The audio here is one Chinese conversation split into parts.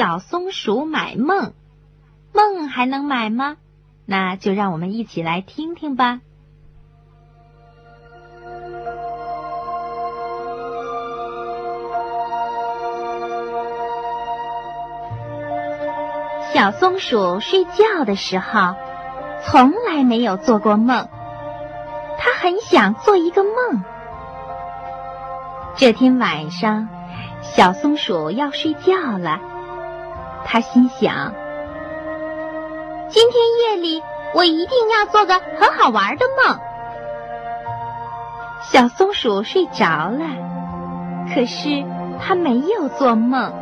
小松鼠买梦，梦还能买吗？那就让我们一起来听听吧。小松鼠睡觉的时候，从来没有做过梦。它很想做一个梦。这天晚上，小松鼠要睡觉了。他心想：今天夜里我一定要做个很好玩的梦。小松鼠睡着了，可是它没有做梦。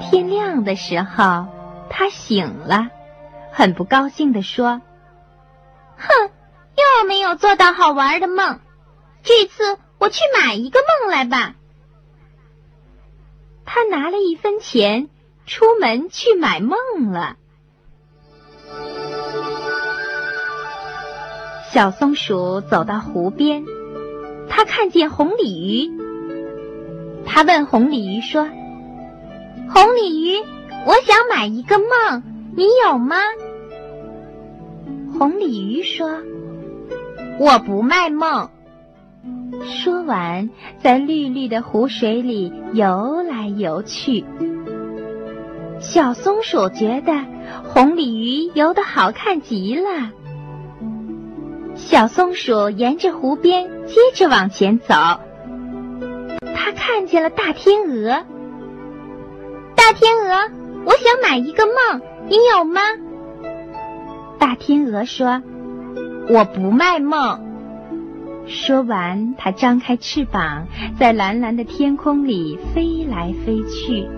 天亮的时候，它醒了，很不高兴地说：“哼，又没有做到好玩的梦。这次我去买一个梦来吧。”他拿了一分钱，出门去买梦了。小松鼠走到湖边，它看见红鲤鱼。它问红鲤鱼说：“红鲤鱼，我想买一个梦，你有吗？”红鲤鱼说：“我不卖梦。”说完，在绿绿的湖水里游来游去。小松鼠觉得红鲤鱼游得好看极了。小松鼠沿着湖边接着往前走，它看见了大天鹅。大天鹅，我想买一个梦，你有吗？大天鹅说：“我不卖梦。”说完，它张开翅膀，在蓝蓝的天空里飞来飞去。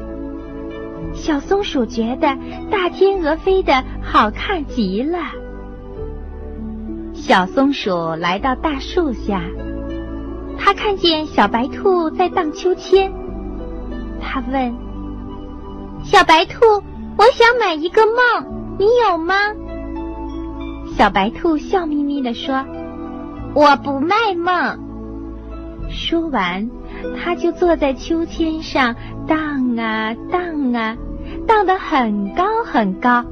小松鼠觉得大天鹅飞得好看极了。小松鼠来到大树下，它看见小白兔在荡秋千。它问：“小白兔，我想买一个梦，你有吗？”小白兔笑眯眯地说。我不卖梦。说完，他就坐在秋千上荡啊荡啊，荡得很高很高。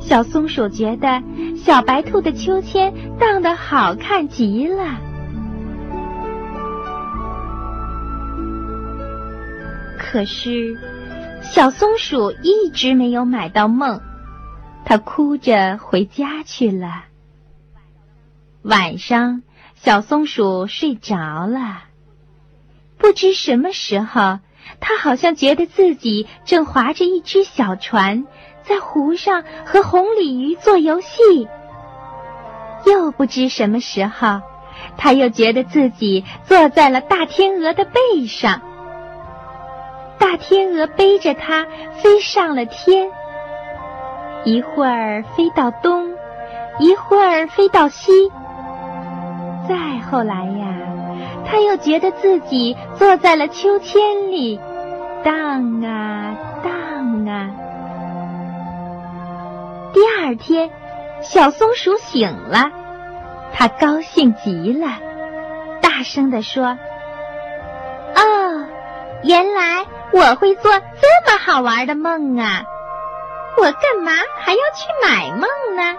小松鼠觉得小白兔的秋千荡得好看极了。可是，小松鼠一直没有买到梦，它哭着回家去了。晚上，小松鼠睡着了。不知什么时候，它好像觉得自己正划着一只小船，在湖上和红鲤鱼做游戏。又不知什么时候，它又觉得自己坐在了大天鹅的背上。大天鹅背着它飞上了天，一会儿飞到东，一会儿飞到西。再后来呀，他又觉得自己坐在了秋千里，荡啊荡啊。第二天，小松鼠醒了，它高兴极了，大声地说：“哦，原来我会做这么好玩的梦啊！我干嘛还要去买梦呢？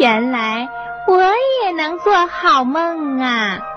原来……”我也能做好梦啊！